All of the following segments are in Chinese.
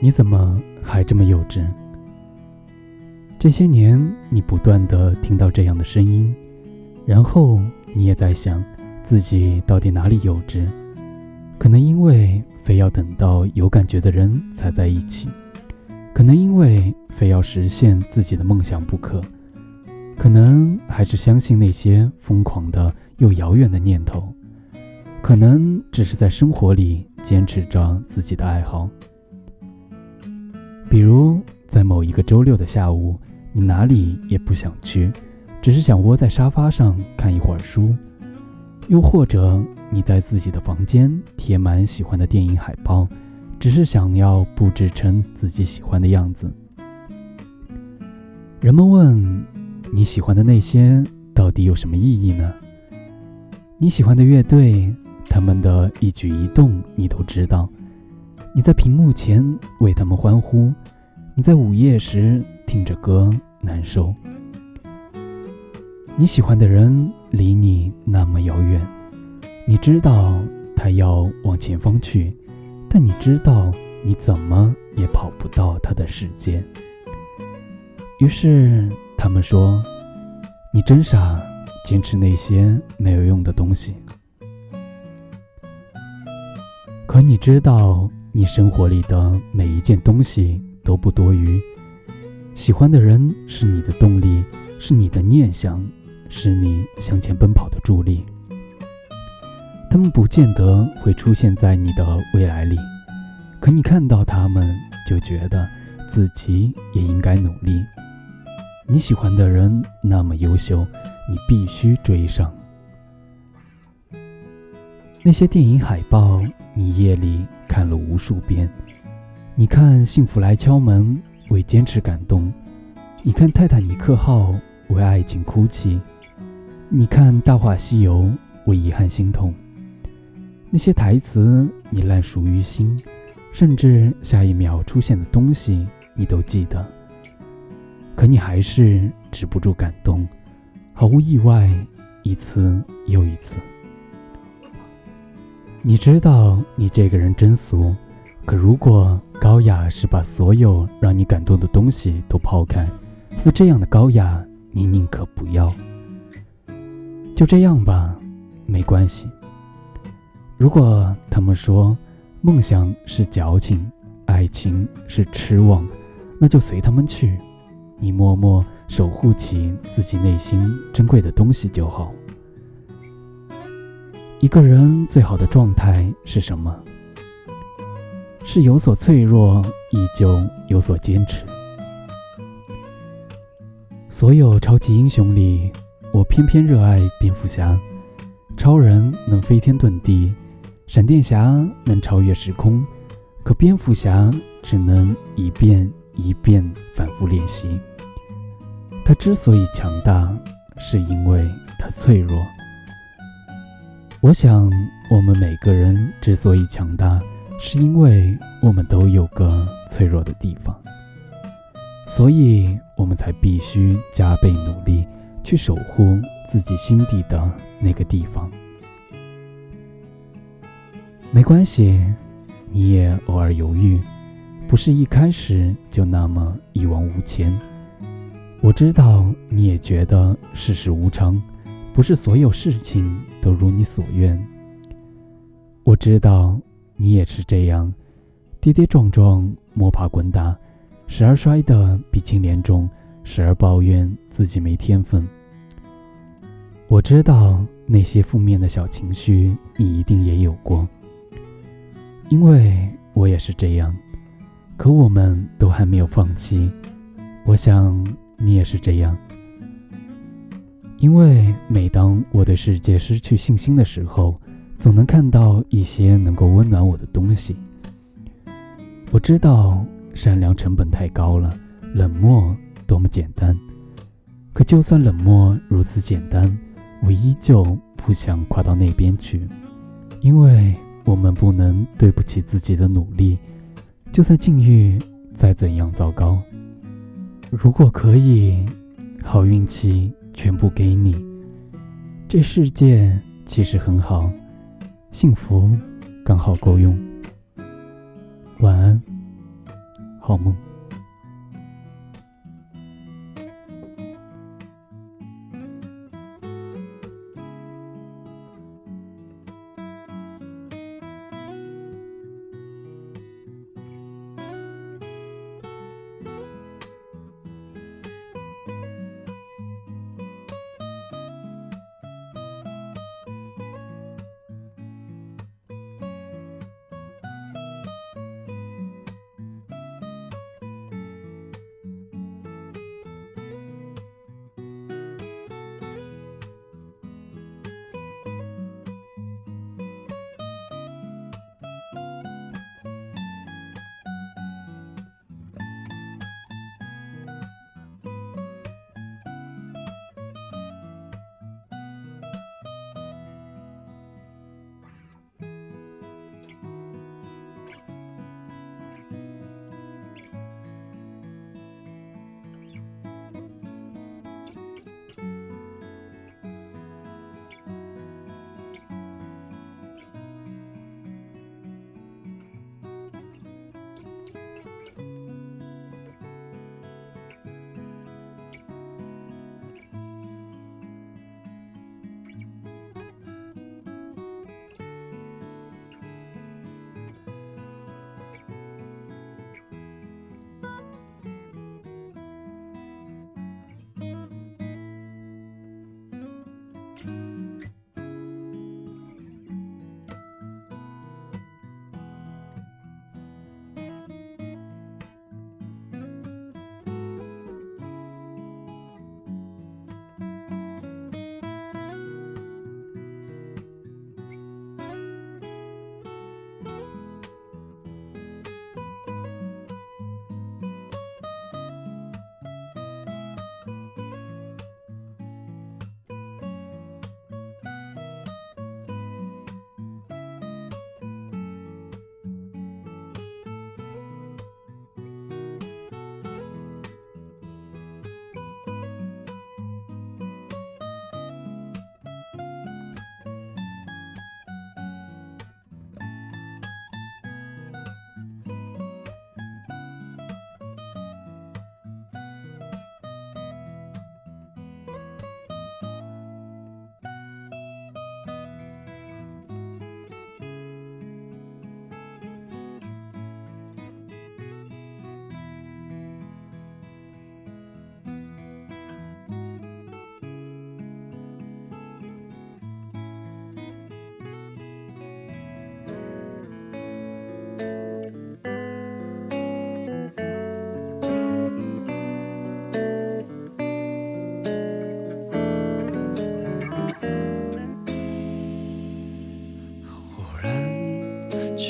你怎么还这么幼稚？这些年，你不断的听到这样的声音，然后你也在想，自己到底哪里幼稚？可能因为非要等到有感觉的人才在一起，可能因为非要实现自己的梦想不可，可能还是相信那些疯狂的又遥远的念头，可能只是在生活里坚持着自己的爱好。比如，在某一个周六的下午，你哪里也不想去，只是想窝在沙发上看一会儿书；又或者，你在自己的房间贴满喜欢的电影海报，只是想要布置成自己喜欢的样子。人们问：你喜欢的那些到底有什么意义呢？你喜欢的乐队，他们的一举一动你都知道。你在屏幕前为他们欢呼，你在午夜时听着歌难受。你喜欢的人离你那么遥远，你知道他要往前方去，但你知道你怎么也跑不到他的世界。于是他们说：“你真傻，坚持那些没有用的东西。”可你知道。你生活里的每一件东西都不多余。喜欢的人是你的动力，是你的念想，是你向前奔跑的助力。他们不见得会出现在你的未来里，可你看到他们，就觉得自己也应该努力。你喜欢的人那么优秀，你必须追上。那些电影海报，你夜里。看了无数遍，你看《幸福来敲门》为坚持感动，你看《泰坦尼克号》为爱情哭泣，你看《大话西游》为遗憾心痛。那些台词你烂熟于心，甚至下一秒出现的东西你都记得，可你还是止不住感动，毫无意外，一次又一次。你知道你这个人真俗，可如果高雅是把所有让你感动的东西都抛开，那这样的高雅你宁可不要。就这样吧，没关系。如果他们说梦想是矫情，爱情是痴妄，那就随他们去，你默默守护起自己内心珍贵的东西就好。一个人最好的状态是什么？是有所脆弱，依旧有所坚持。所有超级英雄里，我偏偏热爱蝙蝠侠。超人能飞天遁地，闪电侠能超越时空，可蝙蝠侠只能一遍一遍反复练习。他之所以强大，是因为他脆弱。我想，我们每个人之所以强大，是因为我们都有个脆弱的地方，所以我们才必须加倍努力去守护自己心底的那个地方。没关系，你也偶尔犹豫，不是一开始就那么一往无前。我知道你也觉得世事无常。不是所有事情都如你所愿。我知道你也是这样，跌跌撞撞，摸爬滚打，时而摔得鼻青脸肿，时而抱怨自己没天分。我知道那些负面的小情绪你一定也有过，因为我也是这样。可我们都还没有放弃，我想你也是这样。因为每当我对世界失去信心的时候，总能看到一些能够温暖我的东西。我知道善良成本太高了，冷漠多么简单。可就算冷漠如此简单，我依旧不想跨到那边去，因为我们不能对不起自己的努力，就算境遇再怎样糟糕。如果可以，好运气。全部给你，这世界其实很好，幸福刚好够用。晚安，好梦。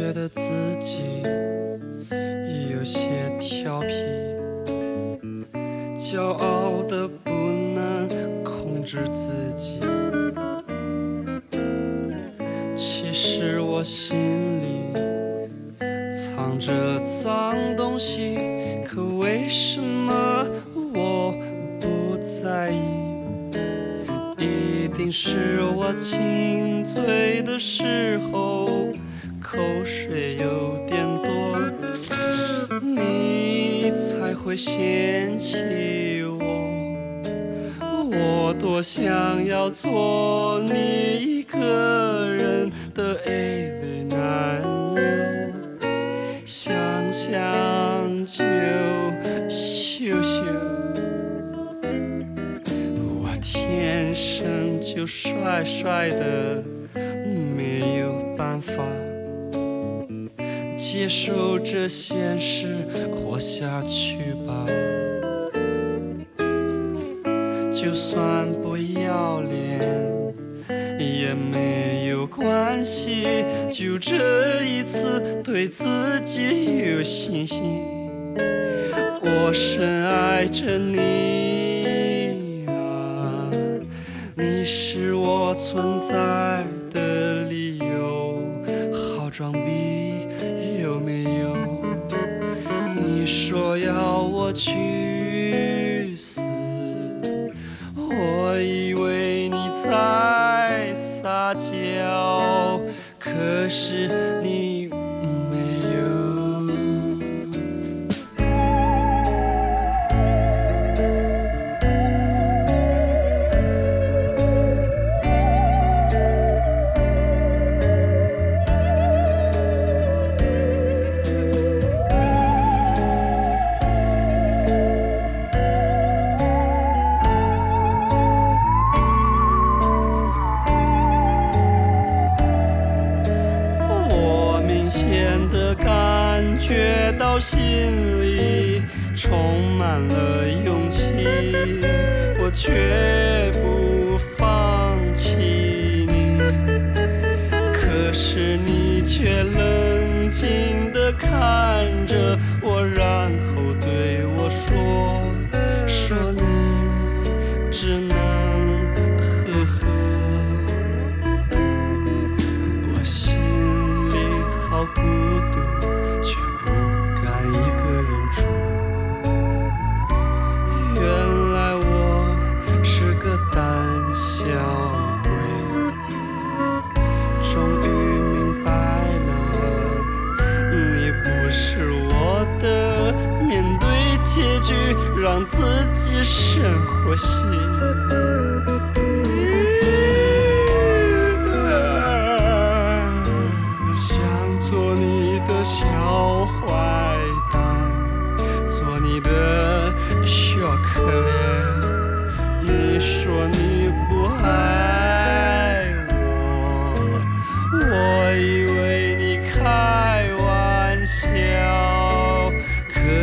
觉得自己有些调皮，骄傲的不能控制自己。其实我心里藏着脏东西，可为什么我不在意？一定是我亲嘴的时候。口水有点多，你才会嫌弃我。我多想要做你一个人的 AV 男友，想想就羞羞。我天生就帅帅的，没有办法。接受这现实，活下去吧。就算不要脸也没有关系，就这一次对自己有信心。我深爱着你啊，你是我存在去。绝不放弃你。可是你却冷静的看着我然后对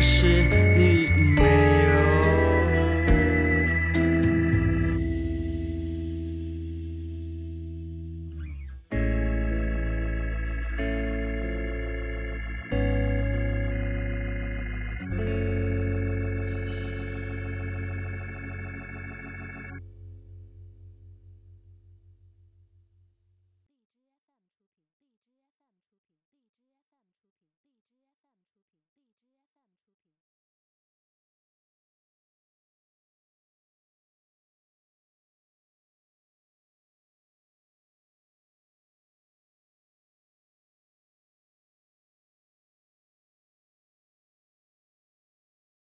是